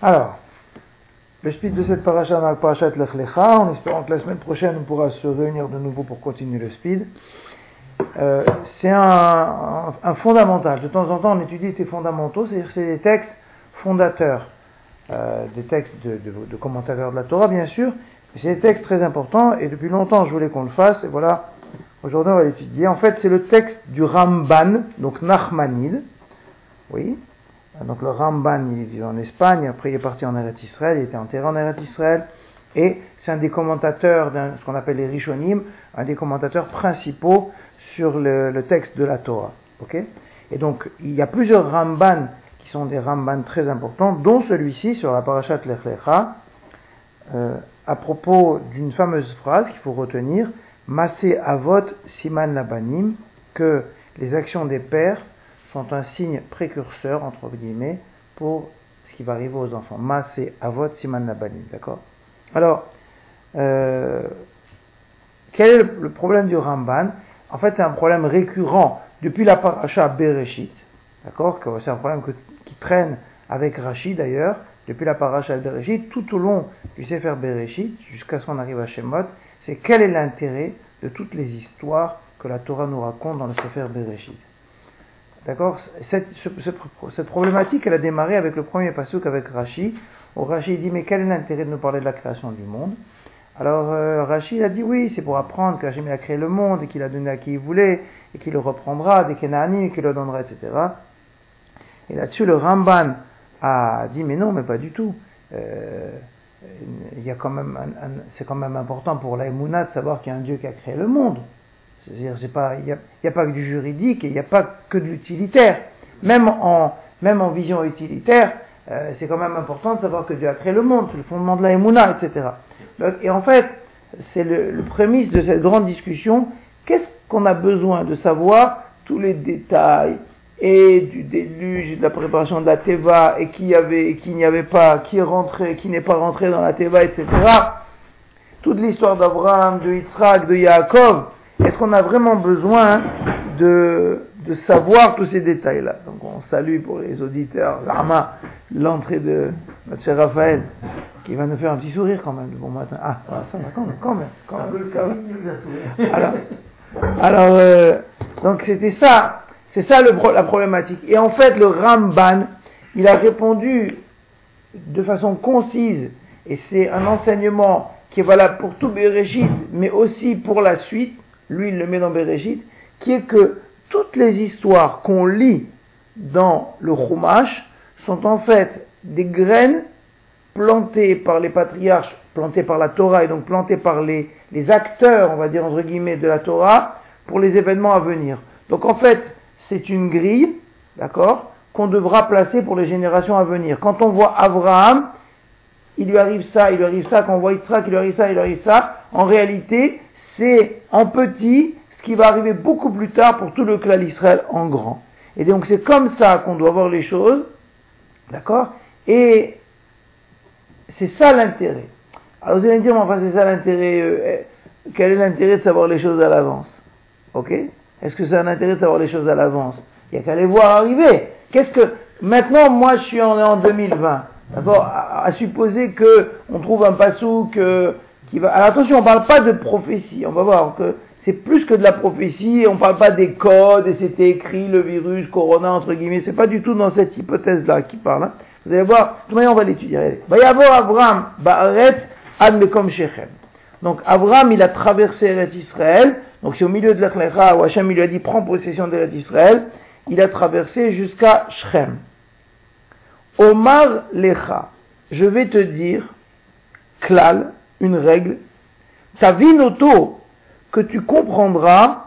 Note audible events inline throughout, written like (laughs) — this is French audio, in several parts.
Alors, le speed de cette paracha dans la parachat Lech Lecha, en espérant que la semaine prochaine on pourra se réunir de nouveau pour continuer le speed. Euh, c'est un, fondamental. De temps en temps, on étudie ces fondamentaux, c'est-à-dire c'est des textes fondateurs, euh, des textes de, de, de, commentateurs de la Torah, bien sûr, c'est des textes très importants, et depuis longtemps, je voulais qu'on le fasse, et voilà, aujourd'hui, on va l'étudier. En fait, c'est le texte du Ramban, donc Nachmanide, oui, donc le Ramban, il vit en Espagne, après il est parti en Eretz Israël, il était enterré en Eretz Israël, et c'est un des commentateurs, ce qu'on appelle les Rishonim, un des commentateurs principaux sur le, texte de la Torah. ok? Et donc, il y a plusieurs Ramban qui sont des Ramban très importants, dont celui-ci sur la Parashat Lech Lecha, euh, à propos d'une fameuse phrase qu'il faut retenir, Masé Avot Siman Labanim, que les actions des pères sont un signe précurseur, entre guillemets, pour ce qui va arriver aux enfants. Masé Avot Siman Labanim, d'accord? Alors, euh, quel est le problème du Ramban? En fait, c'est un problème récurrent depuis la paracha Bereshit, d'accord? C'est un problème qui traîne avec Rachid d'ailleurs, depuis la paracha Bereshit, tout au long du Sefer Bereshit, jusqu'à ce qu'on arrive à Shemot, c'est quel est l'intérêt de toutes les histoires que la Torah nous raconte dans le Sefer Bereshit? D'accord cette, problématique, elle a démarré avec le premier pasuk avec Rashi, où Rashi dit Mais quel est l'intérêt de nous parler de la création du monde? Alors euh, Rashi a dit Oui, c'est pour apprendre qu'Hachem a créé le monde et qu'il a donné à qui il voulait, et qu'il le reprendra des Kenanim et qu'il le donnera, etc. Et là-dessus, le Ramban a dit Mais non, mais pas du tout. Euh, c'est quand même important pour l'Aïmouna de savoir qu'il y a un Dieu qui a créé le monde. C'est-à-dire, il n'y a, a, pas que du juridique et il n'y a pas que de l'utilitaire. Même en, même en vision utilitaire, euh, c'est quand même important de savoir que Dieu a créé le monde, c'est le fondement de la Emouna, etc. Donc, et en fait, c'est le, le prémisse de cette grande discussion. Qu'est-ce qu'on a besoin de savoir tous les détails et du déluge et de la préparation de la Teva et qui y avait, qui n'y avait pas, qui est rentré, qui n'est pas rentré dans la Teva, etc. Toute l'histoire d'Abraham, de Yitzhak, de Yaakov, qu'on a vraiment besoin de, de savoir tous ces détails-là Donc on salue pour les auditeurs, Rama, l'entrée de notre cher Raphaël, qui va nous faire un petit sourire quand même le bon matin. Ah, ça va quand même, quand même. Quand même, quand même. Alors, alors euh, donc c'était ça, c'est ça le, la problématique. Et en fait, le Ramban, il a répondu de façon concise, et c'est un enseignement qui est valable pour tout Bereshit, mais aussi pour la suite, lui il le met dans Bereshit, qui est que toutes les histoires qu'on lit dans le Chumash sont en fait des graines plantées par les patriarches, plantées par la Torah et donc plantées par les, les acteurs, on va dire entre guillemets, de la Torah pour les événements à venir. Donc en fait, c'est une grille, d'accord, qu'on devra placer pour les générations à venir. Quand on voit Abraham, il lui arrive ça, il lui arrive ça, quand on voit Yitzhak, il lui arrive ça, il lui arrive ça, en réalité, c'est en petit ce qui va arriver beaucoup plus tard pour tout le clan d'Israël en grand. Et donc c'est comme ça qu'on doit voir les choses, d'accord? Et c'est ça l'intérêt. Alors vous allez me dire, enfin c'est ça l'intérêt, euh, quel est l'intérêt de savoir les choses à l'avance? Ok? Est-ce que c'est un intérêt de savoir les choses à l'avance? Il n'y a qu'à les voir arriver. Qu'est-ce que maintenant moi je suis en, en 2020, d'accord? À, supposer que on trouve un pasouk euh, Alors attention, on ne parle pas de prophétie. On va voir que c'est plus que de la prophétie. On ne parle pas des codes et c'était écrit le virus, corona entre guillemets. C'est pas du tout dans cette hypothèse-là qui parle. Hein. Vous allez voir. De toute on va l'étudier. Va y avoir Abraham, Baaret, Admekom Shechem. Donc Abraham, il a traversé Eretz Israël. Donc c'est au milieu de l'Echlecha où Hachem lui a dit prends possession d'Eretz Israël. Il a traversé jusqu'à Shrem. Omar Lecha, je vais te dire, Klal, une règle, Tavinoto, que tu comprendras,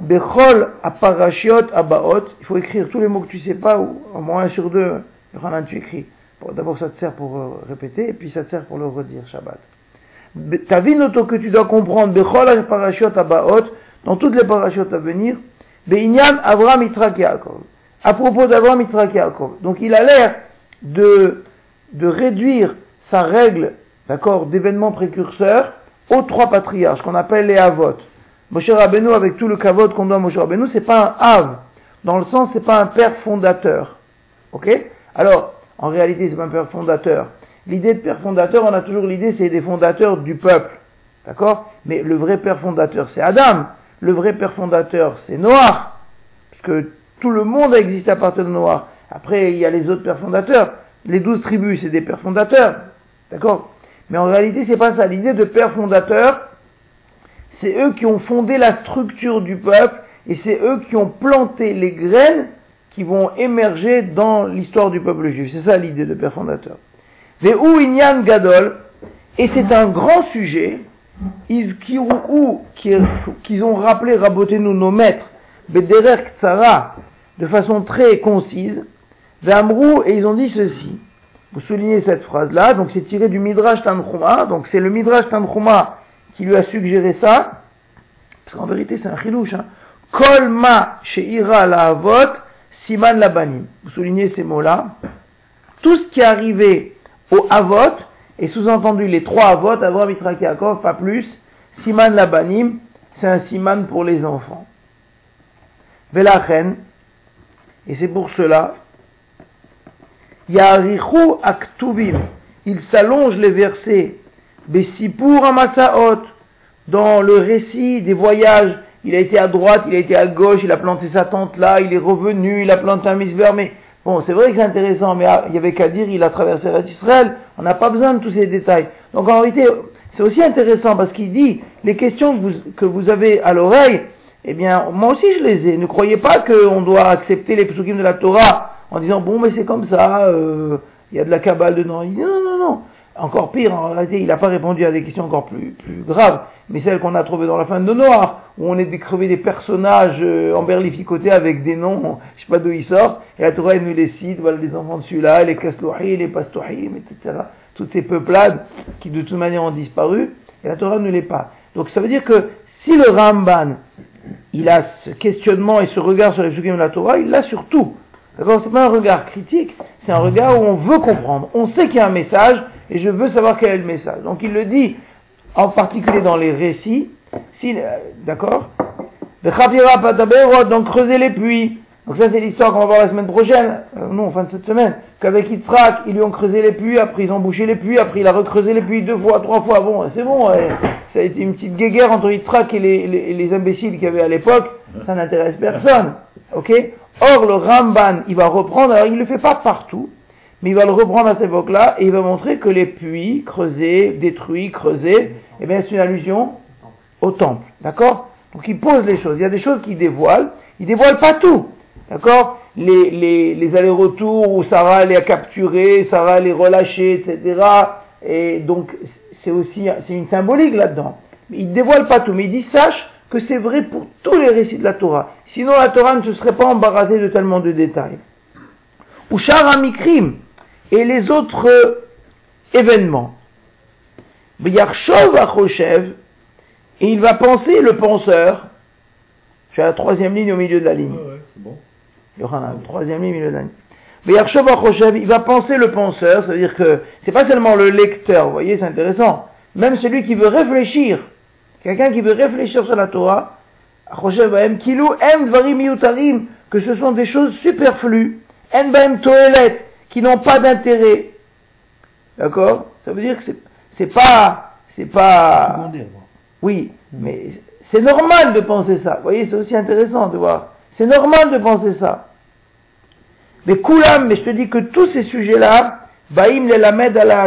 Bechol aparashiot abaot, il faut écrire tous les mots que tu sais pas, ou au moins un sur deux, tu écris. D'abord ça te sert pour euh, répéter, et puis ça te sert pour le redire, Shabbat. Tavinoto que tu dois comprendre, Bechol aparashiot abaot, dans toutes les parachutes à venir, Beinyan Avram Yaakov. À propos d'Avram Yaakov. Donc il a l'air de, de réduire sa règle, d'accord, d'événements précurseurs aux trois patriarches qu'on appelle les Avot. Moshe Rabbeinu, avec tout le kavod qu'on doit à Moshe Rabbeinu, c'est pas un Av. Dans le sens, c'est pas un père fondateur. Ok Alors, en réalité, c'est pas un père fondateur. L'idée de père fondateur, on a toujours l'idée, c'est des fondateurs du peuple. D'accord Mais le vrai père fondateur, c'est Adam. Le vrai père fondateur, c'est Noah. Parce que tout le monde a existé à partir de Noah. Après, il y a les autres pères fondateurs. Les douze tribus, c'est des pères fondateurs. D'accord Mais en réalité, c'est pas ça. L'idée de père fondateur, c'est eux qui ont fondé la structure du peuple et c'est eux qui ont planté les graines qui vont émerger dans l'histoire du peuple juif. C'est ça l'idée de père fondateur. Inyan gadol, et c'est un grand sujet, qu'ils ont rappelé, raboté-nous nos maîtres, bederer tsara, de façon très concise, ve'amrou, et ils ont dit ceci. Vous soulignez cette phrase-là, donc c'est tiré du Midrash Tanchuma, donc c'est le Midrash Tanchuma qui lui a suggéré ça, parce qu'en vérité c'est un chilouche, hein. Kol ma she'ira la avot, siman labanim. Vous soulignez ces mots-là. Tout ce qui est arrivé au avot, et sous-entendu les trois avot, Avraham, Yitzhak, Yaakov, pas plus, siman labanim, c'est un siman pour les enfants. Velachen, et c'est pour cela, Aktubim, il s'allonge les versets, Bessipur amasaot, dans le récit des voyages, il a été à droite, il a été à gauche, il a planté sa tente là, il est revenu, il a planté un misver, mais bon, c'est vrai que c'est intéressant, mais il y avait qu'à dire, il a traversé Israël, on n'a pas besoin de tous ces détails. Donc en réalité, c'est aussi intéressant parce qu'il dit, les questions que vous, que vous avez à l'oreille, eh bien, moi aussi je les ai. Ne croyez pas qu'on doit accepter les psukim de la Torah en disant, bon, mais c'est comme ça, euh, il y a de la cabale dedans. Il dit, non, non, non. Encore pire, en réalité, il n'a pas répondu à des questions encore plus, plus graves, mais celles qu'on a trouvées dans la fin de Noir, où on est décrevé des personnages euh, emberlificotés avec des noms, je sais pas d'où ils sortent, et la Torah nous les cite, voilà les enfants de celui-là, les Kaslouhi, les Pastouhim, etc. Toutes ces peuplades qui de toute manière ont disparu, et la Torah ne les pas. Donc ça veut dire que si le Ramban, il a ce questionnement et ce regard sur les de la Torah, il l'a sur tout. D'accord C'est pas un regard critique, c'est un regard où on veut comprendre. On sait qu'il y a un message et je veux savoir quel est le message. Donc il le dit en particulier dans les récits. Si, euh, d'accord donc creuser les puits. Donc ça c'est l'histoire qu'on va voir la semaine prochaine, euh, non, fin de cette semaine, qu'avec Yitzhak, ils lui ont creusé les puits, après ils ont bouché les puits, après il a recreusé les puits deux fois, trois fois, bon, c'est bon, ça a été une petite guéguerre entre Yitzhak et les, les, les imbéciles qu'il y avait à l'époque, ça n'intéresse personne, ok? Or, le Ramban, il va reprendre, alors il ne le fait pas partout, mais il va le reprendre à cette époque-là, et il va montrer que les puits creusés, détruits, creusés, eh bien, c'est une allusion au temple. D'accord? Donc il pose les choses. Il y a des choses qu'il dévoile. Il dévoile pas tout. D'accord? Les, les, les allers-retours où Sarah les a capturés, Sarah les relâchés, etc. Et donc, c'est aussi, c'est une symbolique là-dedans. Il dévoile pas tout, mais il dit, sache que c'est vrai pour tous les récits de la Torah. Sinon, la Torah ne se serait pas embarrassée de tellement de détails. Ou Mikrim et les autres événements. B'yarshov Achoshev, et il va penser le penseur. Je suis à la troisième ligne au milieu de la ligne. Ouais, ouais, c'est bon. Yohanan, troisième ligne au milieu de la ligne. Achoshev, il va penser le penseur, c'est-à-dire que c'est pas seulement le lecteur, vous voyez, c'est intéressant. Même celui qui veut réfléchir, quelqu'un qui veut réfléchir sur la Torah, que ce sont des choses superflues, qui n'ont pas d'intérêt. D'accord? Ça veut dire que c'est pas c'est pas Oui, mais c'est normal de penser ça. Vous voyez, c'est aussi intéressant de voir. C'est normal de penser ça. Mais Koulam, mais je te dis que tous ces sujets-là, Baïm les lamed à la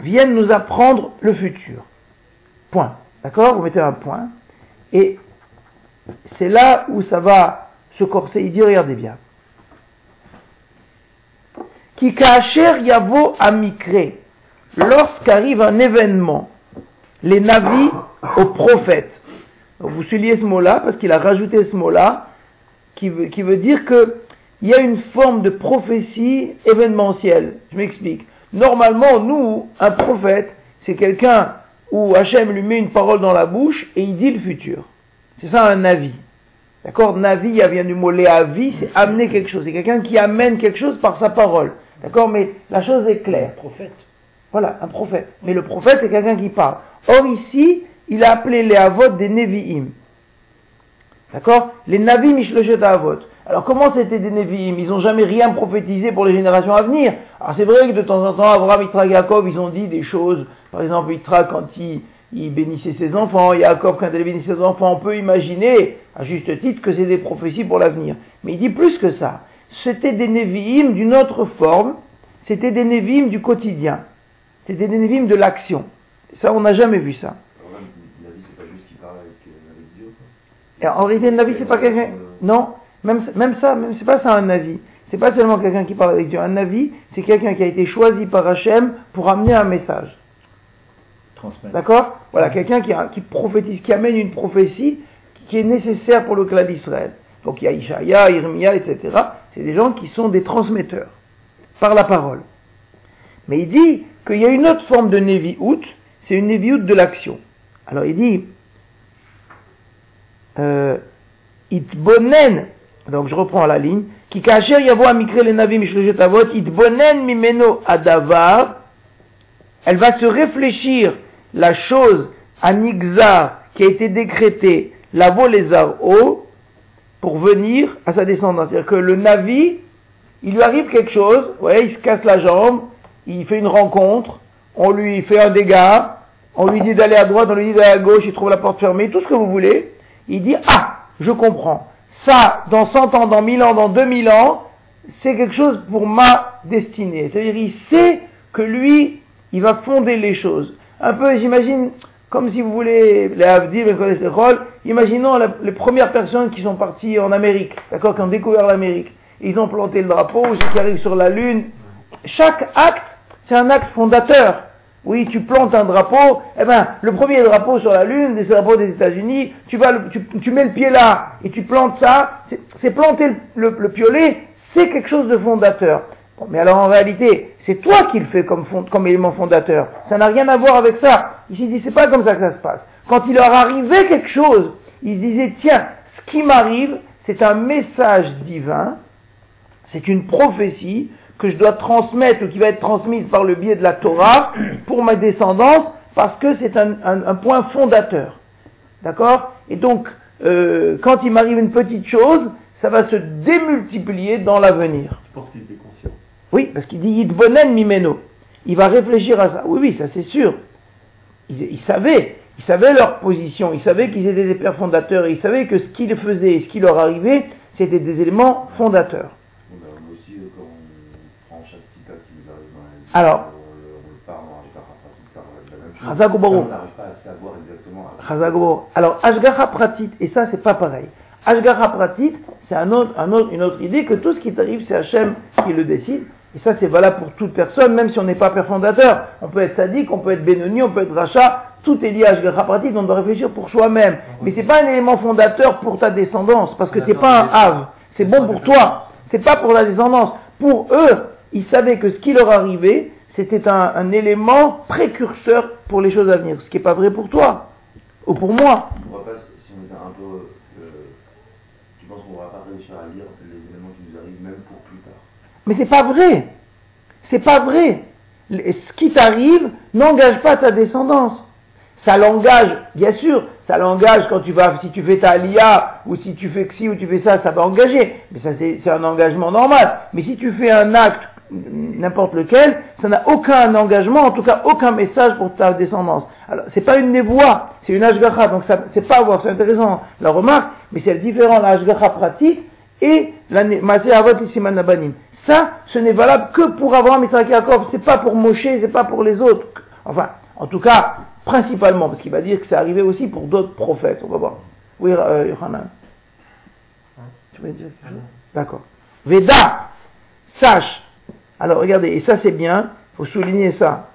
viennent nous apprendre le futur. Point. D'accord Vous mettez un point. Et c'est là où ça va se corser. Il dit, regardez bien. Qui kacher yavo amikre. Lorsqu'arrive un événement, les navis aux prophètes. Vous soulignez ce mot-là parce qu'il a rajouté ce mot-là qui veut, dire que il y a une forme de prophétie événementielle. Je m'explique. Normalement, nous, un prophète, c'est quelqu'un où Hachem lui met une parole dans la bouche et il dit le futur. C'est ça un avis. D'accord? Navi, il vient du mot léavi, c'est amener quelque chose. C'est quelqu'un qui amène quelque chose par sa parole. D'accord? Mais la chose est claire. Un prophète. Voilà, un prophète. Mais le prophète, c'est quelqu'un qui parle. Or, ici, il a appelé les avot des Nevi'im. D'accord? Les Navi Mishlochet Avot. Alors comment c'était des Nevi'im? Ils n'ont jamais rien prophétisé pour les générations à venir. Alors c'est vrai que de temps en temps, Abraham, Yitzhak, Jacob, ils ont dit des choses. Par exemple, Yitzhak, quand il, il bénissait ses enfants, Jacob, quand il bénissait ses enfants, on peut imaginer, à juste titre, que c'est des prophéties pour l'avenir. Mais il dit plus que ça. C'était des Nevi'im d'une autre forme. C'était des Nevi'im du quotidien. C'était des Nevi'im de l'action. Ça, on n'a jamais vu ça. Et en réalité, le Navi, c'est pas quelqu'un. Non, même, même ça, même c'est pas ça un Navi. C'est pas seulement quelqu'un qui parle avec Dieu. Un Navi, c'est quelqu'un qui a été choisi par Hachem pour amener un message. D'accord? Voilà, quelqu'un qui, qui prophétise, qui amène une prophétie qui est nécessaire pour le clan d'Israël. Donc il y a Ishaïa, Irmia, etc. C'est des gens qui sont des transmetteurs par la parole. Mais il dit qu'il y a une autre forme de Nevi'ut, c'est une Nevi'ut de l'action. Alors il dit, euh, itbonen, donc je reprends la ligne, qui yavo amikre le itbonen mimeno adavar, elle va se réfléchir la chose à Nixar qui a été décrétée, la lézard haut, pour venir à sa descendance. C'est-à-dire que le Navi, il lui arrive quelque chose, vous il se casse la jambe, il fait une rencontre, on lui fait un dégât, on lui dit d'aller à droite, on lui dit d'aller à gauche, il trouve la porte fermée, tout ce que vous voulez il dit Ah, je comprends. Ça, dans 100 ans, dans 1000 ans, dans 2000 ans, c'est quelque chose pour ma destinée. C'est-à-dire, il sait que lui, il va fonder les choses. Un peu, j'imagine, comme si vous voulez, imaginons les premières personnes qui sont parties en Amérique, d'accord, qui ont découvert l'Amérique. Ils ont planté le drapeau, ceux qui arrivent sur la Lune. Chaque acte, c'est un acte fondateur. Oui, tu plantes un drapeau, eh ben, le premier drapeau sur la Lune, c'est le drapeau des États-Unis, tu vas, tu, mets le pied là, et tu plantes ça, c'est planter le, piolet, c'est quelque chose de fondateur. mais alors en réalité, c'est toi qui le fais comme, comme élément fondateur. Ça n'a rien à voir avec ça. Ici, dit, c'est pas comme ça que ça se passe. Quand il leur arrivait quelque chose, ils disaient, tiens, ce qui m'arrive, c'est un message divin, c'est une prophétie, que je dois transmettre ou qui va être transmise par le biais de la Torah pour ma descendance parce que c'est un, point fondateur. D'accord? Et donc, euh, quand il m'arrive une petite chose, ça va se démultiplier dans l'avenir. Je pense qu'il était conscient. Oui, parce qu'il dit Yidbonen Mimeno. Il va réfléchir à ça. Oui, oui, ça c'est sûr. Il, savait, il savait leur position, il savait qu'ils étaient des pères fondateurs, et il savait que ce qu'ils faisaient et ce qui leur arrivait, c'était des éléments fondateurs. Alors, Alors, Ashgaha Pratit, et ça c'est pas pareil. Ashgaha Pratit, c'est une autre idée que tout ce qui t'arrive, c'est Hachem qui le décide. Et ça c'est valable pour toute personne, même si on n'est pas père fondateur. On peut être sadique, on peut être bénoni, on peut être rachat. Tout est lié à Ashgaha Pratit, on doit réfléchir pour soi-même. Mais c'est pas un élément fondateur pour ta descendance, parce que c'est pas un ave. C'est bon pour toi. C'est pas pour la descendance. Pour eux, ils savaient que ce qui leur arrivait, c'était un, élément précurseur pour les choses à venir, ce qui n'est pas vrai pour toi, ou pour moi. On pas, si on était un peu, euh, tu penses qu'on ne va pas réussir à lire les éléments qui nous arrivent même pour plus tard Mais c'est pas vrai. C'est pas vrai. Ce qui t'arrive n'engage pas ta descendance. Ça l'engage, bien sûr, ça l'engage quand tu vas, si tu fais ta lia, ou si tu fais ci, ou tu fais ça, ça va engager. Mais ça, c'est un engagement normal. Mais si tu fais un acte n'importe lequel, ça n'a aucun engagement, en tout cas aucun message pour ta descendance. Alors, c'est pas une névoie, c'est une ashgacha, donc ça, c'est pas voir, c'est intéressant la remarque, mais c'est différent la ashgacha pratique et la masé avot nabanim. Ça, ce n'est valable que pour Abraham et Yaakov, c'est pas pour Moshe, c'est pas pour les autres. Enfin, en tout cas, principalement, parce qu'il va dire que c'est arrivé aussi pour d'autres prophètes, on va voir. Oui, euh, Yohanan. Tu veux dire D'accord. Veda, sache alors regardez, et ça c'est bien, il faut souligner ça.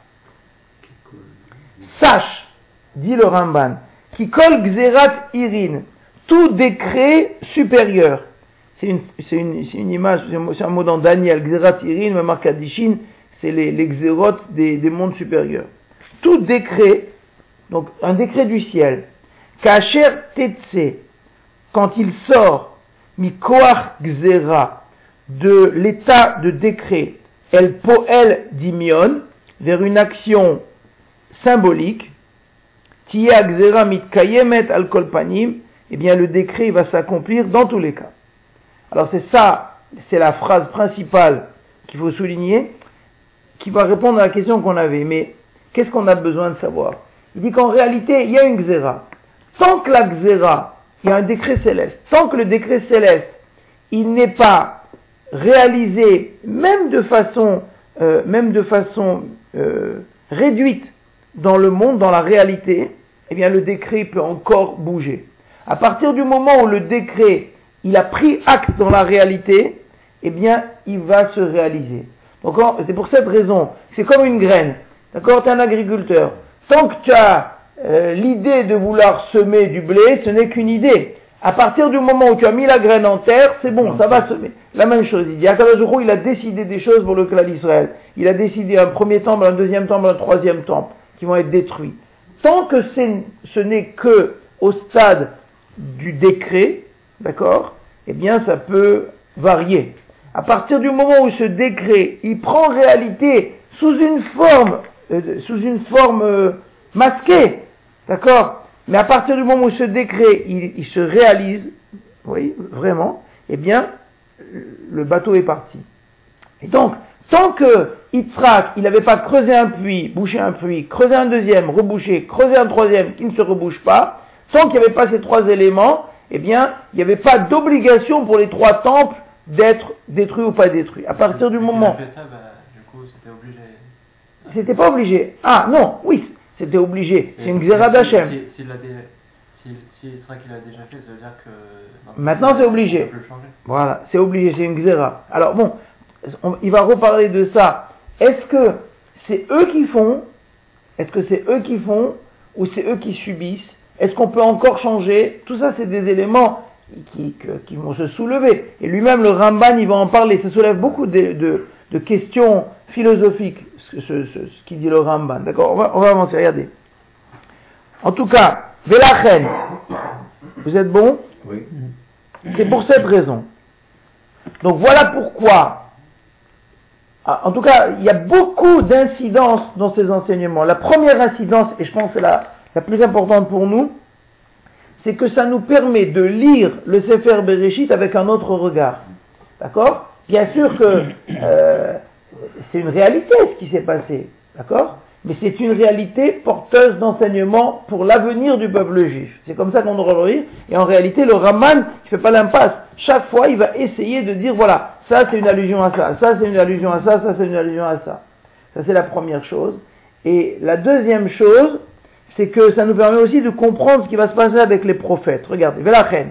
Sache, dit le Ramban, qui colle Xerat Irin, tout décret supérieur. C'est une, image, c'est un mot dans Daniel, Xerat Irin, Markadishin, c'est les, les des, des, mondes supérieurs. Tout décret, donc un décret du ciel, Kacher Tetse, quand il sort, Mikoach Xera, de l'état de décret, El Poel Dimion, vers une action symbolique, Tia Mit Kayemet Al Kolpanim, eh bien le décret va s'accomplir dans tous les cas. Alors c'est ça, c'est la phrase principale qu'il faut souligner, qui va répondre à la question qu'on avait. Mais qu'est-ce qu'on a besoin de savoir? Il dit qu'en réalité, il y a une xéra. Tant que la xéra, il y a un décret céleste, tant que le décret céleste, il n'est pas réalisé, même de façon, euh, même de façon euh, réduite dans le monde, dans la réalité, eh bien le décret peut encore bouger. À partir du moment où le décret, il a pris acte dans la réalité, eh bien il va se réaliser. C'est pour cette raison, c'est comme une graine. D'accord Tu es un agriculteur. Tant que tu as euh, l'idée de vouloir semer du blé, ce n'est qu'une idée. À partir du moment où tu as mis la graine en terre, c'est bon, ça va semer. La même chose, il dit, il a décidé des choses pour le clan d'Israël. Il a décidé un premier temple, un deuxième temple, un troisième temple, qui vont être détruits. Tant que ce n'est que au stade du décret, d'accord, eh bien ça peut varier. À partir du moment où ce décret, il prend réalité sous une forme, euh, sous une forme euh, masquée, d'accord, mais à partir du moment où ce décret, il, se réalise, oui, vraiment, eh bien, le bateau est parti. Et donc, tant que Yitzhak, il n'avait pas creusé un puits, bouché un puits, creusé un deuxième, rebouché, creusé un troisième qui ne se rebouche pas, tant qu'il n'y avait pas ces trois éléments, eh bien, il n'y avait pas d'obligation pour les trois temples d'être détruits ou pas détruits. À partir du moment. Bah. C'était pas obligé. Ah, non, oui, c'était obligé. C'est une xéra d'Hachem. S'il l'a déjà fait, ça veut dire que. Maintenant, c'est obligé. Voilà, c'est obligé, c'est une xéra. Alors, bon, il va reparler de ça. Est-ce que c'est eux qui font Est-ce que c'est eux qui font Ou c'est eux qui subissent Est-ce qu'on peut encore changer? Tout ça, c'est des éléments qui, qui, vont se soulever. Et lui-même, le Ramban, il va en parler. Ça soulève beaucoup de, de, questions philosophiques, ce, ce, ce, qu'il dit le Ramban. D'accord on va, on va avancer, regardez. En tout cas, Velachen, vous êtes bon? Oui. C'est pour cette raison. Donc voilà pourquoi, ah, en tout cas, il y a beaucoup d'incidences dans ces enseignements. La première incidence, et je pense que c'est la, la plus importante pour nous, c'est que ça nous permet de lire le Sefer Bereshit avec un autre regard. D'accord? Bien sûr que euh, c'est une réalité ce qui s'est passé. D'accord? Mais c'est une réalité porteuse d'enseignement pour l'avenir du peuple juif. C'est comme ça qu'on doit le lire. Et en réalité, le Raman, ne fait pas l'impasse. Chaque fois, il va essayer de dire, voilà, ça c'est une allusion à ça, ça c'est une allusion à ça, ça c'est une allusion à ça. Ça c'est la première chose. Et la deuxième chose, c'est que ça nous permet aussi de comprendre ce qui va se passer avec les prophètes. Regardez, Velachen.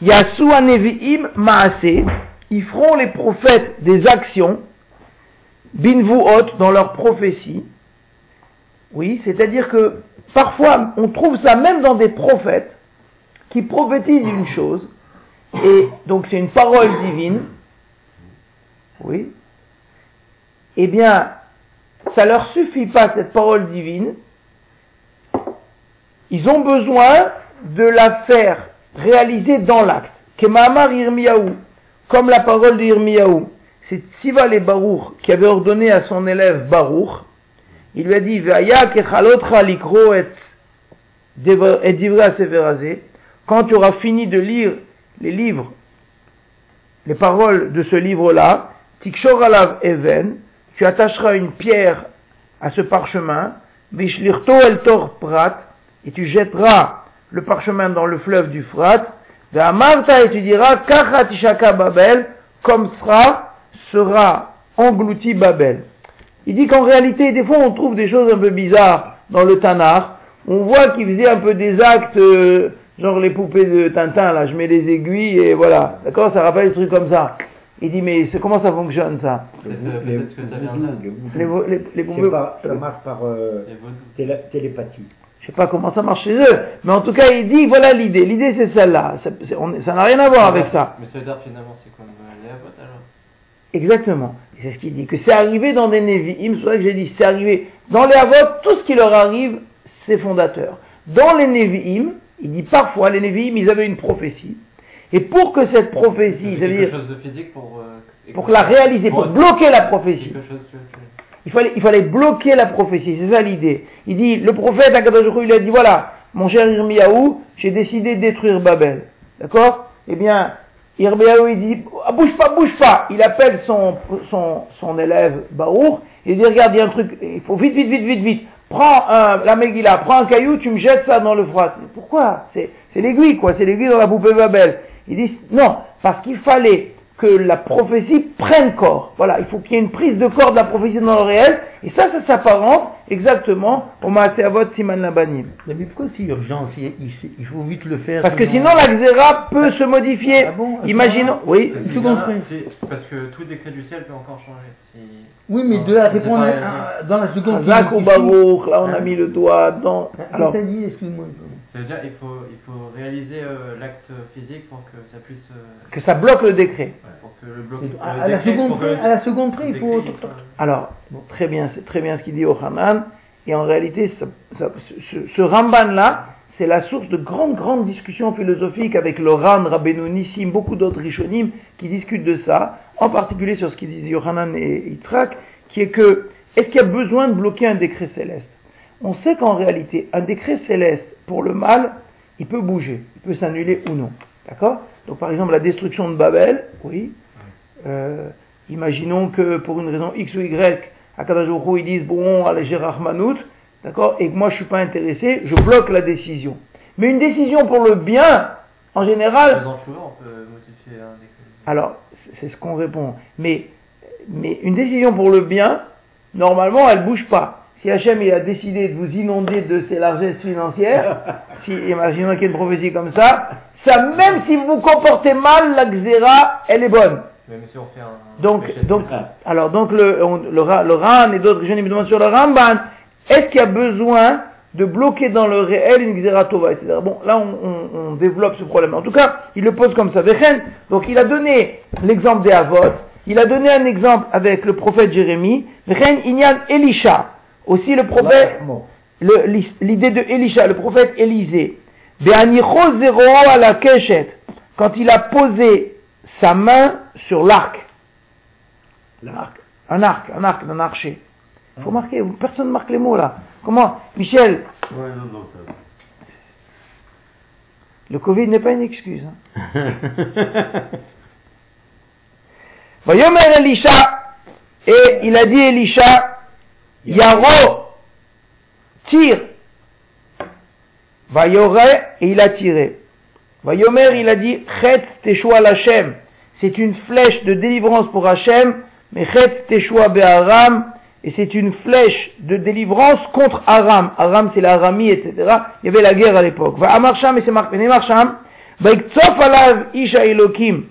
Yasu anevi'im ma'ase. Ils feront les prophètes des actions, binvuot, dans leur prophétie. Oui, c'est-à-dire que parfois on trouve ça même dans des prophètes qui prophétisent une chose, et donc c'est une parole divine. Oui. Eh bien, ça leur suffit pas cette parole divine ils ont besoin de la faire réaliser dans l'acte. Kemamar Irmiyahu, comme la parole d'Irmiyahu, c'est Tziva et Baruch qui avait ordonné à son élève Baruch, il lui a dit quand tu auras fini de lire les livres, les paroles de ce livre-là, Tikshor alav even, tu attacheras une pierre à ce parchemin, Vishlirto el tor prat, et tu jetteras le parchemin dans le fleuve du Frat, et tu diras, Kachatishaka Babel, comme sera, sera englouti Babel. Il dit qu'en réalité, des fois, on trouve des choses un peu bizarres dans le Tanar. On voit qu'il faisait un peu des actes, euh, genre les poupées de Tintin, là, je mets des aiguilles et voilà. D'accord Ça rappelle des trucs comme ça. Il dit, mais comment ça fonctionne, ça? Les, les, les, poupées... Ça marche par euh, télépathie. Je sais pas comment ça marche chez eux, mais en tout cas, il dit, voilà l'idée. L'idée, c'est celle-là. Ça n'a rien à voir avec ça. Mais ça veut dire finalement, c'est comme les alors Exactement. C'est ce qu'il dit, que c'est arrivé dans des Nevi'im, c'est vrai que j'ai dit, c'est arrivé dans les Avot, tout ce qui leur arrive, c'est fondateur. Dans les Nevi'im, il dit parfois, les Nevi'im, ils avaient une prophétie. Et pour que cette prophétie, c'est-à-dire. chose de physique pour. Euh, pour la réaliser, pour bloquer la prophétie. Il fallait, il fallait bloquer la prophétie, c'est ça l'idée. Il dit, le prophète il a dit, voilà, mon cher Irmiaou, j'ai décidé de détruire Babel. D'accord? Eh bien, Il dit, ah, bouge pas, bouge pas. Il appelle son, son, son élève Baour, il dit, regarde, il y a un truc, il faut vite, vite, vite, vite, vite. Prends un, la Megillah, prends un caillou, tu me jettes ça dans le froid. Pourquoi? C'est, c'est l'aiguille, quoi, c'est l'aiguille dans la poupée Babel. Il dit, non, parce qu'il fallait que la prophétie prenne corps. Voilà, il faut qu'il y ait une prise de corps de la prophétie dans le réel, et ça, ça s'apparente exactement au Maaseavot Siman Labanim. Mais pourquoi c'est urgent il, faut vite le faire. Parce que sinon la xéra peut se modifier. Ah bon, Imaginons. Oui, Parce que tout décret du ciel peut encore changer. Oui, mais de la répondre dans la seconde. Là, on a hein mis le doigt dans. Alors, excuse-moi. C'est-à-dire il faut, il faut réaliser euh, l'acte physique pour que ça puisse... Euh, que ça bloque le décret. pour que le bloc... À, la seconde à la seconde près, il faut... Alors, très bien, c'est très bien ce qu'il dit au Hanan. Et en réalité, ce, Ramban-là, c'est la source de grandes, grandes discussions philosophiques avec le Ran, Rabbeinu Nissim, beaucoup d'autres Rishonim qui discutent de ça, en particulier sur ce qu'ils disent Yohanan et Yitzhak, qui est que, est-ce qu'il y a besoin de bloquer un décret céleste? On sait qu'en réalité, un décret céleste pour le mal, il peut bouger, il peut s'annuler ou non. D'accord? Donc par exemple la destruction de Babel, oui. Euh, imaginons que pour une raison X ou Y, à Kadajoukou ils disent bon, allez Gérard Manout, d'accord? Et que moi je suis pas intéressé, je bloque la décision. Mais une décision pour le bien, en général. Alors, c'est ce qu'on répond. Mais, mais une décision pour le bien, normalement, elle bouge pas si Hachem il a décidé de vous inonder de ses largesses financières, (laughs) si, imaginons qu'il y ait une prophétie comme ça, ça même si vous vous comportez mal, la xéra, elle est bonne. Même si on fait un, donc, donc, alors, donc le, le, le RAN et d'autres régions me demandent sur le Ramban, est-ce qu'il y a besoin de bloquer dans le réel une xéra tova, etc. Bon, là, on, on, développe ce problème. En tout cas, il le pose comme ça. Donc, il a donné l'exemple des Avot, il a donné un exemple avec le prophète Jérémie, Vechen Inyan Elisha. Aussi le prophète, l'idée de Elisha, le prophète Élisée, à la keshet, quand il a posé sa main sur l'arc. L'arc. Un arc, un arc d'un archer. Il faut marquer, personne ne marque les mots là. Comment Michel Le Covid n'est pas une excuse. Hein. (laughs) Elisha, et il a dit Elisha, Yaro tire. Vayore, et il a tiré. Vayomer, il a dit, Chet Teshua Lachem. C'est une flèche de délivrance pour Hachem, mais Chet Teshua Be'aram, et c'est une flèche de délivrance contre Aram. Aram, c'est l'Aramie, etc. Il y avait la guerre à l'époque. Et c'est marqué Isha Elokim.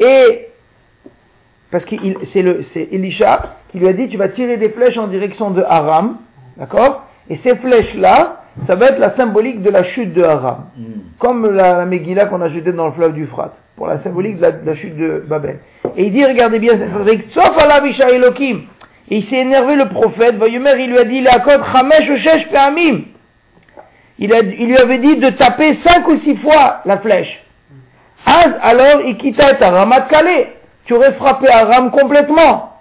Et, parce que c'est Elisha, il lui a dit, tu vas tirer des flèches en direction de Aram, d'accord? Et ces flèches-là, ça va être la symbolique de la chute de Aram. Hmm. Comme la, la Megillah qu'on a jetée dans le fleuve du Frat, pour la symbolique de la, chute de Babel. Et il dit, regardez bien, Et il s'est énervé le prophète, il lui a dit, il il, il lui avait dit de taper cinq ou six fois la flèche. alors, il quitta Aram Calais. Tu aurais frappé Aram complètement.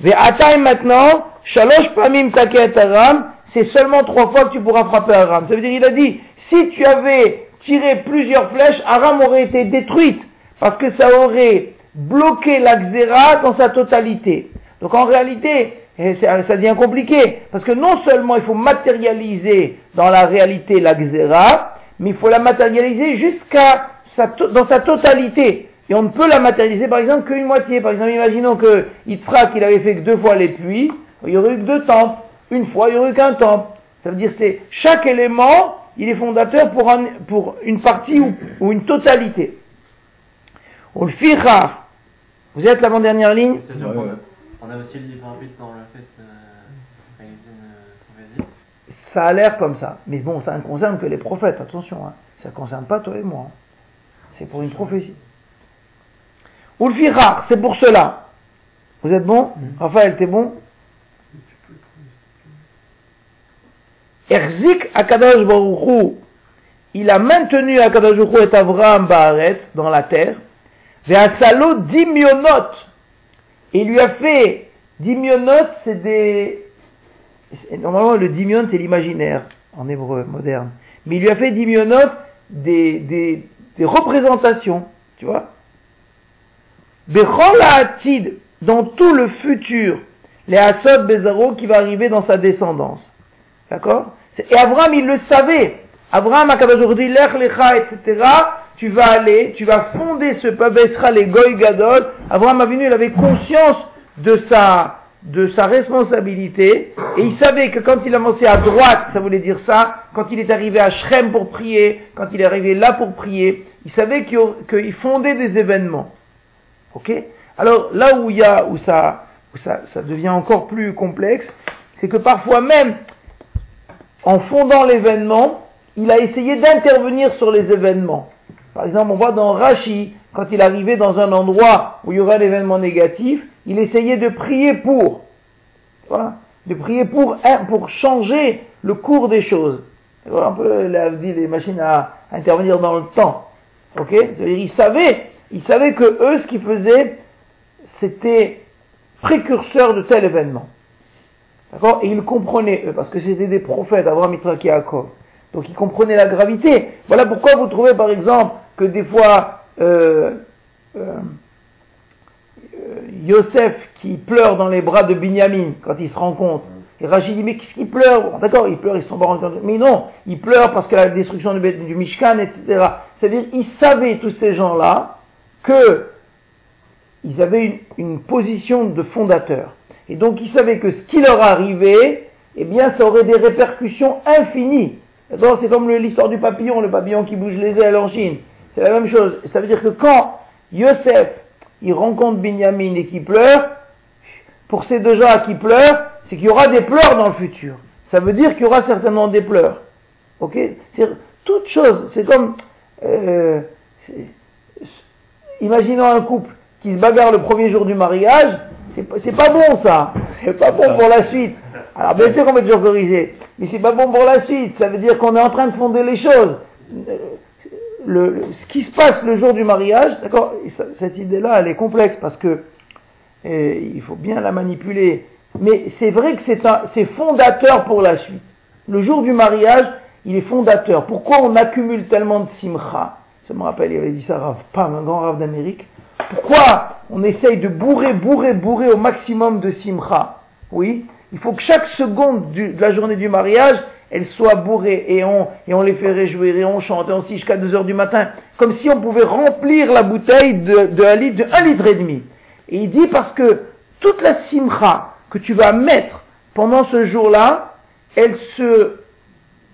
Ve'atay maintenant, shalosh pamim taket aram, c'est seulement trois fois que tu pourras frapper Aram. Ça veut dire, il a dit, si tu avais tiré plusieurs flèches, Aram aurait été détruite, parce que ça aurait bloqué la dans sa totalité. Donc en réalité, ça devient compliqué, parce que non seulement il faut matérialiser dans la réalité la mais il faut la matérialiser jusqu'à dans sa totalité. Et on ne peut la matérialiser, par exemple, qu'une moitié. Par exemple, imaginons que Yitzhak, il avait fait que deux fois les puits, il y aurait eu que deux temples. Une fois, il n'y aurait eu qu'un temple. Ça veut dire que chaque élément, il est fondateur pour, pour une partie ou, une totalité. Vous êtes l'avant-dernière ligne? On a aussi le livre arbitre dans le fait euh, une Ça a l'air comme ça. Mais bon, ça ne concerne que les prophètes, attention. Hein. Ça ne concerne pas toi et moi. Hein. C'est pour une prophétie. Le c'est pour cela. Vous êtes bon? Mm. Raphaël, t'es bon? Erzik Akadosh Baruchou, il a maintenu Akadosh Baruchou et Avraham Baaret dans la terre, salo dimionot, il lui a fait, dimionot c'est des, normalement le dimion c'est l'imaginaire, en hébreu moderne, mais il lui a fait dimionot des, des, des représentations, Tu vois Bechol Atid, dans tout le futur, les Asod Bezaro qui va arriver dans sa descendance. D'accord? Et Abraham, il le savait. Abraham, a aujourd'hui Lech Lecha, etc. Tu vas aller, tu vas fonder ce peuple, les Goy Gadol. Abraham venu, il avait conscience de sa, responsabilité, et il savait que quand il avançait à droite, ça voulait dire ça, quand il est arrivé à Shrem pour prier, quand il est arrivé là pour prier, il savait qu'il fondait des événements. Ok? Alors là où il y a, où ça devient encore plus complexe, c'est que parfois même, en fondant l'événement, il a essayé d'intervenir sur les événements. Par exemple, on voit dans Rashi, quand il arrivait dans un endroit où il y aurait un événement négatif, il essayait de prier pour. Voilà, de prier pour, pour changer le cours des choses. Un peu les machines à intervenir dans le temps. Ok? Il savait, il savait que eux, ce qu'ils faisaient, c'était précurseur de tel événement. D'accord? Et ils comprenaient, eux, parce que c'était des prophètes, Abraham, Yitzhak et Donc ils comprenaient la gravité. Voilà pourquoi vous trouvez par exemple que des fois euh, euh, Yosef qui pleure dans les bras de Binyamin quand il se rend compte. Et Rachid dit, mais qu'est-ce qu'il pleure? D'accord, il pleure, ils sont pas Mais non, il pleure parce que la destruction du, du Mishkan, etc. C'est-à-dire, ils savaient, tous ces gens-là, que ils avaient une, une, position de fondateur. Et donc, ils savaient que ce qui leur arrivait, eh bien, ça aurait des répercussions infinies. C'est comme l'histoire du papillon, le papillon qui bouge les ailes en Chine. C'est la même chose. Ça veut dire que quand Yosef il rencontre Binyamin et qui pleure, pour ces deux gens qui pleurent, c'est qu'il y aura des pleurs dans le futur. Ça veut dire qu'il y aura certainement des pleurs. Ok? C'est toute chose. C'est comme, euh, imaginons un couple qui se bagarre le premier jour du mariage, c'est pas bon ça. C'est pas bon pour la suite. Alors bien sûr qu'on va toujours corriger, mais c'est pas bon pour la suite. Ça veut dire qu'on est en train de fonder les choses le, ce qui se passe le jour du mariage, d'accord, cette idée-là, elle est complexe parce que il faut bien la manipuler. Mais c'est vrai que c'est fondateur pour la suite. Le jour du mariage, il est fondateur. Pourquoi on accumule tellement de simcha? Ça me rappelle, il avait dit ça Rav Pam, un grand Rav d'Amérique. Pourquoi on essaye de bourrer, bourrer, bourrer au maximum de simcha? Oui, il faut que chaque seconde de la journée du mariage, elle soit bourrée et on, et on les fait réjouir et on chante et on jusqu'à 2 heures du matin, comme si on pouvait remplir la bouteille de, de un litre, de 1 litre et demi. Et il dit parce que toute la simcha que tu vas mettre pendant ce jour-là, elle se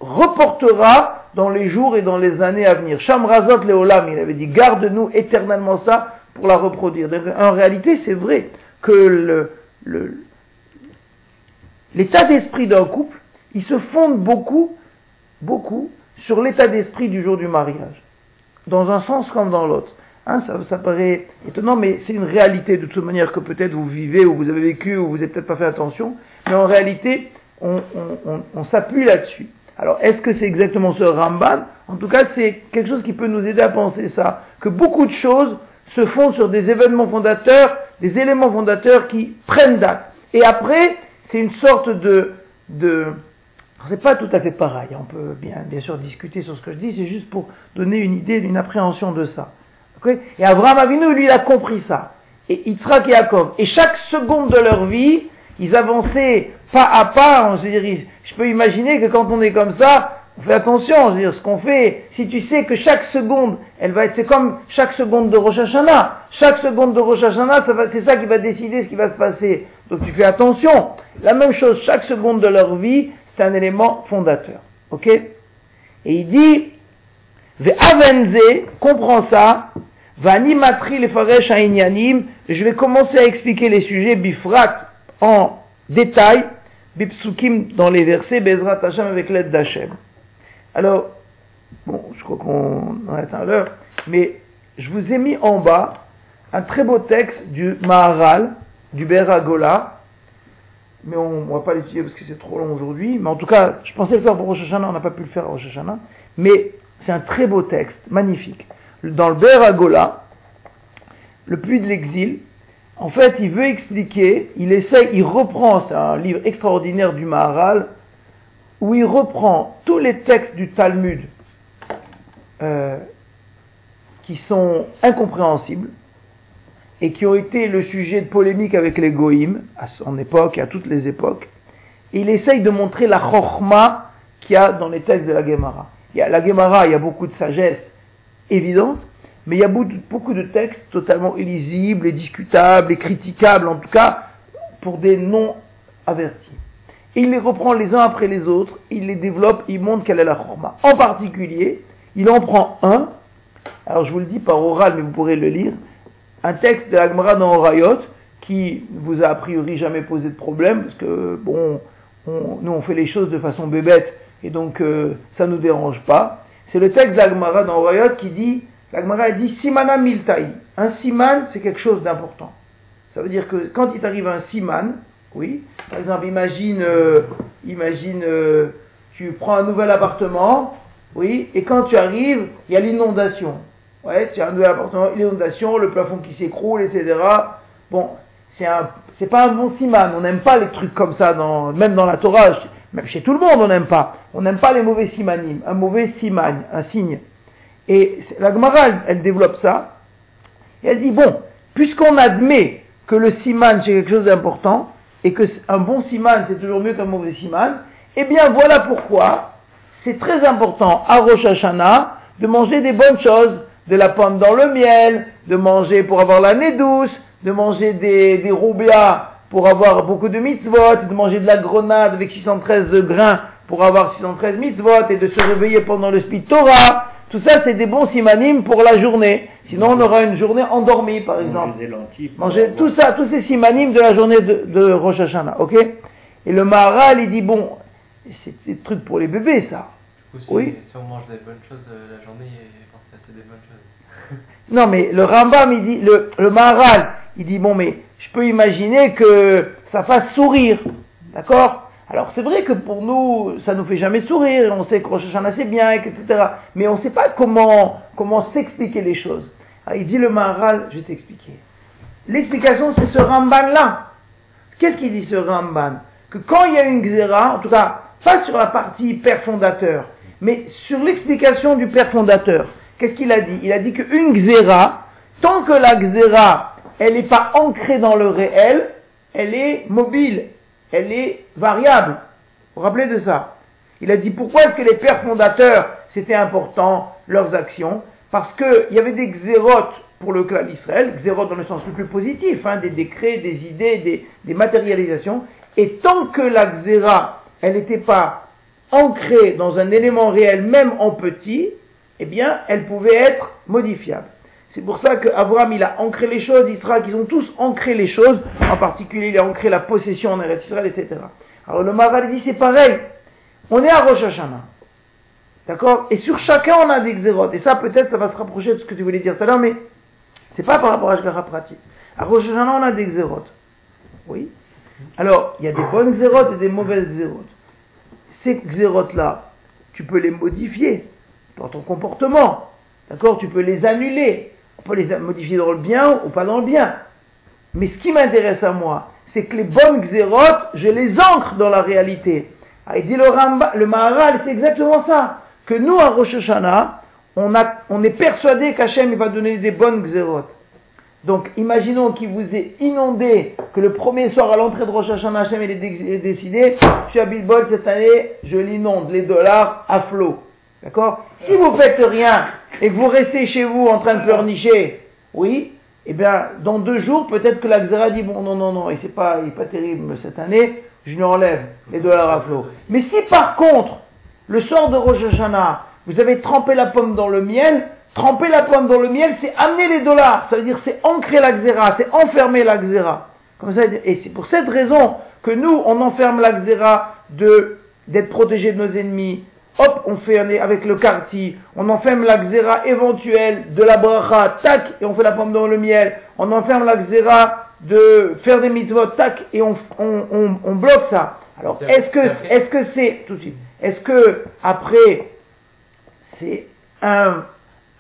reportera dans les jours et dans les années à venir. Shamrazot Leolam, il avait dit, garde-nous éternellement ça pour la reproduire. En réalité, c'est vrai que le, l'état d'esprit d'un couple, il se fonde beaucoup, beaucoup sur l'état d'esprit du jour du mariage, dans un sens comme dans l'autre. Hein, ça, paraît étonnant, mais c'est une réalité de toute manière que peut-être vous vivez ou vous avez vécu ou vous n'avez peut-être pas fait attention, mais en réalité, on, s'appuie là-dessus. Alors, est-ce que c'est exactement ce Ramban? En tout cas, c'est quelque chose qui peut nous aider à penser ça, que beaucoup de choses se font sur des événements fondateurs, des éléments fondateurs qui prennent date. Et après, c'est une sorte de, de c'est pas tout à fait pareil. On peut bien, bien sûr discuter sur ce que je dis. C'est juste pour donner une idée, une appréhension de ça. et Abraham Avinu, lui, il a compris ça. Et Yitzhak et Jacob. Et chaque seconde de leur vie, ils avançaient pas à pas. je peux imaginer que quand on est comme ça, on fait attention. Je veux dire, ce qu'on fait, si tu sais que chaque seconde, elle va être, c'est comme chaque seconde de Rosh Hashanah. Chaque seconde de Rosh Hashanah, c'est ça qui va décider ce qui va se passer. Donc tu fais attention. La même chose, chaque seconde de leur vie, c'est un élément fondateur. Ok? Et il dit, comprends ça, Vanimatri le faresh je vais commencer à expliquer les sujets bifrat en détail, bipsukim dans les versets, Bezrat Hashem avec l'aide d'Hachem. Alors, bon, je crois qu'on en est à l'heure, mais je vous ai mis en bas un très beau texte du Maharal, du Beragola, mais on ne va pas l'étudier parce que c'est trop long aujourd'hui. Mais en tout cas, je pensais le faire pour Rosh Hashanah, on n'a pas pu le faire à Rosh Hashanah. Mais c'est un très beau texte, magnifique. Dans le Beragola, le puits de l'exil, en fait, il veut expliquer, il essaye, il reprend, c'est un livre extraordinaire du Maharal, où il reprend tous les textes du Talmud euh, qui sont incompréhensibles et qui ont été le sujet de polémique avec les goïms à son époque et à toutes les époques. Et il essaye de montrer la chorma qu'il y a dans les textes de la Gemara. La Gemara, il y a beaucoup de sagesse évidente, mais il y a beaucoup de textes totalement illisibles et discutables et critiquables, en tout cas pour des non avertis. Il les reprend les uns après les autres, il les développe, il montre quelle est la chorma. En particulier, il en prend un, alors je vous le dis par oral, mais vous pourrez le lire, un texte de la Gemara dans Orayot, qui vous a a priori jamais posé de problème, parce que, bon, nous on fait les choses de façon bébête, et donc euh, ça ne nous dérange pas. C'est le texte Gemara dans Orayot qui dit, la Gemara dit Simana Miltaï. Un siman, c'est quelque chose d'important. Ça veut dire que quand il t'arrive un siman, oui, par exemple, imagine, euh, imagine, euh, tu prends un nouvel appartement, oui, et quand tu arrives, il y a l'inondation. Ouais, tu as un nouvel appartement, l'inondation, le plafond qui s'écroule, etc. Bon, c'est un, c'est pas un bon siman. On n'aime pas les trucs comme ça, dans, même dans la Torah, même chez tout le monde, on n'aime pas. On n'aime pas les mauvais simanim. Un mauvais siman, un signe. Et la Gemara, elle, développe ça. Et elle dit, bon, puisqu'on admet que le siman, c'est quelque chose d'important, et que un bon siman, c'est toujours mieux qu'un mauvais siman, eh bien voilà pourquoi c'est très important à Rosh Hashanah de manger des bonnes choses, de la pomme dans le miel, de manger pour avoir la nez douce, de manger des, des pour avoir beaucoup de mitzvot, de manger de la grenade avec 613 grains pour avoir 613 mitzvot, et de se réveiller pendant le speed Torah. Tout ça, c'est des bons simanim pour la journée. Sinon, on aura une journée endormie, par exemple. Manger tout ça, tous ces simanim de la journée de, de Rosh Hashanah, ok? Et le Maharal, il dit, bon, c'est des trucs pour les bébés, ça. oui. Si on mange des bonnes choses euh, la journée, c'est des bonnes choses. (laughs) non, mais le Rambam, il dit, le, le Maharal, il dit, bon, mais je peux imaginer que ça fasse sourire, d'accord? Alors c'est vrai que pour nous, ça nous fait jamais sourire, on sait que Rosh Hashanah c'est bien, etc. Mais on ne sait pas comment, comment s'expliquer les choses. Ah, il dit le Maharal, je vais t'expliquer. L'explication c'est ce Ramban-là. Qu'est-ce qu'il dit ce Ramban? Que quand il y a une xéra, en tout cas pas sur la partie père fondateur, mais sur l'explication du père fondateur, qu'est-ce qu'il a dit? Il a dit qu'une xéra, tant que la xéra, elle n'est pas ancrée dans le réel, elle est mobile, elle est variable. Vous vous rappelez de ça? Il a dit pourquoi est-ce que les pères fondateurs, c'était important, leurs actions? Parce qu'il y avait des xérotes pour le clan d'Israël, xérotes dans le sens le plus positif, hein, des décrets, des idées, des, matérialisations, et tant que la xéra, elle n'était pas ancrée dans un élément réel, même en petit, eh bien, elle pouvait être modifiable. C'est pour ça qu'Abraham, il a ancré les choses, Israël, qu'ils ont tous ancré les choses, en particulier, il a ancré la possession en Eretz Israël, etc. Alors le Maral dit, c'est pareil. On est à Rosh Hashanah. D'accord? Et sur chacun, on a des xérotes. Et ça, peut-être, ça va se rapprocher de ce que tu voulais dire tout à l'heure, mais c'est pas par rapport à Shkara pratique. À Rosh Hashanah, on a des xérotes. Oui? Alors, il y a des bonnes xérotes et des mauvaises xérotes. Ces xérotes-là, tu peux les modifier dans ton comportement. D'accord? Tu peux les annuler on peut les modifier dans le bien ou pas dans le bien. Mais ce qui m'intéresse à moi, c'est que les bonnes xérotes, je les ancre dans la réalité. Ah, dit le, Ramba, le Maharal, c'est exactement ça. Que nous, à Rosh Hashanah, on, est persuadé qu'Hachem va donner des bonnes xérotes. Donc, imaginons qu'il vous ait inondé, que le premier soir à l'entrée de Rosh Hashanah, Hachem il est décidé, je suis à Bilbol cette année, je l'inonde, les dollars à flot. D'accord Si vous faites rien et que vous restez chez vous en train de pleurnicher, oui, eh bien, dans deux jours, peut-être que la Xéra dit, bon, non, non, non, et pas, il pas terrible cette année, je lui enlève les dollars à flot. Mais si par contre, le soir de Rosh Hashanah, vous avez trempé la pomme dans le miel, tremper la pomme dans le miel, c'est amener les dollars. Ça veut dire c'est ancrer la xéra, c'est enfermer la xéra. Comme ça, et c'est pour cette raison que nous, on enferme la xéra de, d'être protégé de nos ennemis, hop, on fait avec le quartier, on enferme la xéra éventuelle de la bracha, tac, et on fait la pomme dans le miel, on enferme la xéra de faire des mitzvot, tac, et on, on, on, bloque ça. Alors, est-ce que, est-ce que c'est, tout de suite, est-ce que, après, c'est un,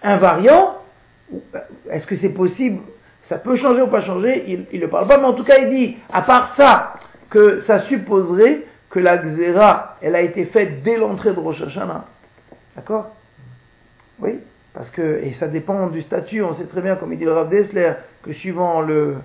un variant, est-ce que c'est possible, ça peut changer ou pas changer, il ne le parle pas, mais en tout cas, il dit, à part ça, que ça supposerait que la xéra, elle a été faite dès l'entrée de Rosh Hashanah. D'accord? Oui Parce que, et ça dépend du statut, on sait très bien, comme il dit le Rav Dessler, que suivant le,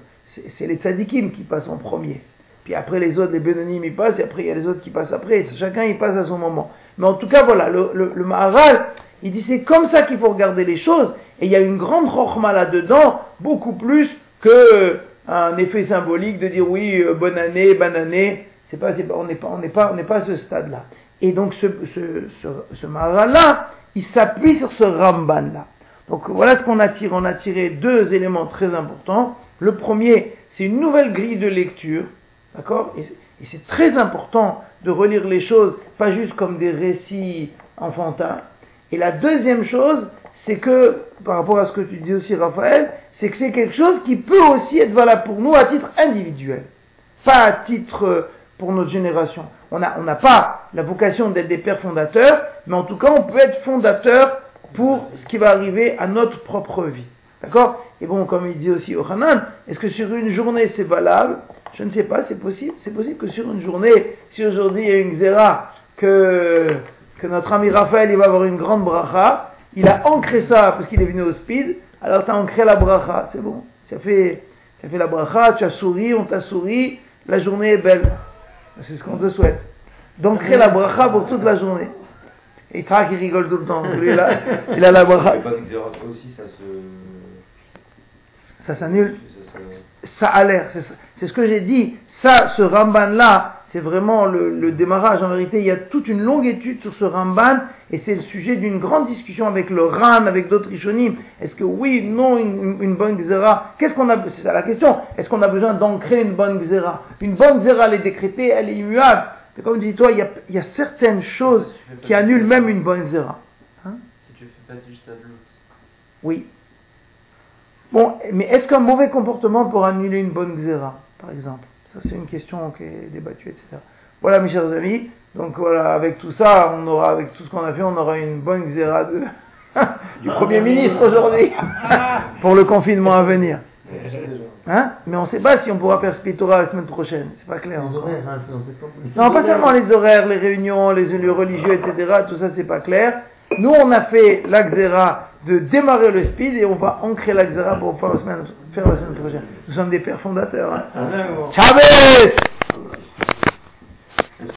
c'est les tzadikim qui passent en premier. Puis après les autres, les bénonymes, ils passent, et après il y a les autres qui passent après. Chacun, il passe à son moment. Mais en tout cas, voilà, le, Maharal, il dit c'est comme ça qu'il faut regarder les choses, et il y a une grande rochma là-dedans, beaucoup plus que un effet symbolique de dire oui, euh, bonne année, bonne année. C'est pas, on n'est pas, on n'est pas, on n'est pas à ce stade-là. Et donc ce, ce, ce, ce Maharal-là, il s'appuie sur ce Ramban-là. Donc voilà ce qu'on a tiré. On a tiré deux éléments très importants. Le premier, c'est une nouvelle grille de lecture. D'accord? Et, et c'est très important de relire les choses, pas juste comme des récits enfantins. Et la deuxième chose, c'est que, par rapport à ce que tu dis aussi, Raphaël, c'est que c'est quelque chose qui peut aussi être valable pour nous à titre individuel, pas à titre euh, pour notre génération. On n'a on pas la vocation d'être des pères fondateurs, mais en tout cas, on peut être fondateur pour ce qui va arriver à notre propre vie. D'accord? Et bon, comme il dit aussi au Hanan, est-ce que sur une journée c'est valable? Je ne sais pas, c'est possible. C'est possible que sur une journée, si aujourd'hui il y a une xéra, que, que notre ami Raphaël il va avoir une grande bracha, il a ancré ça parce qu'il est venu au speed, alors tu as ancré la bracha, c'est bon. As, fait, as fait la bracha, tu as souri, on t'a souri, la journée est belle. C'est ce qu'on te souhaite. D'ancrer la bracha pour toute la journée. Et Tra qui rigole tout le temps. Lui, là, (laughs) il a la bracha. Aussi, ça se. Ça s'annule. ça Ça a l'air. C'est ce que j'ai dit. Ça, ce Ramban-là, c'est vraiment le, le démarrage. En vérité, il y a toute une longue étude sur ce Ramban et c'est le sujet d'une grande discussion avec le Ran, avec d'autres Rishonim. Est-ce que oui, non, une, une bonne Xéra Qu'est-ce qu'on a C'est ça la question. Est-ce qu'on a besoin d'ancrer une bonne Xéra Une bonne Xéra, elle est décrétée, elle est immuable. C'est comme dis toi, il y, a, il y a certaines choses qui annulent même une bonne Xéra. Hein? Si tu fais pas du stablout. Oui. Bon, mais est-ce qu'un mauvais comportement pour annuler une bonne xéra, par exemple? Ça, c'est une question qui est débattue, etc. Voilà, mes chers amis. Donc voilà, avec tout ça, on aura, avec tout ce qu'on a fait, on aura une bonne xéra de, du Premier ministre aujourd'hui (laughs) pour le confinement à venir. Hein? Mais on ne sait pas si on pourra faire Spitora la semaine prochaine. C'est pas clair. Les horaires, hein, Non, pas seulement les horaires, les réunions, les lieux religieux, etc. Tout ça, c'est pas clair. Nous, on a fait l'Axera de démarrer le speed et on va ancrer l'Axera pour faire la, semaine, faire la semaine prochaine. Nous sommes des pères fondateurs. Hein. Chavez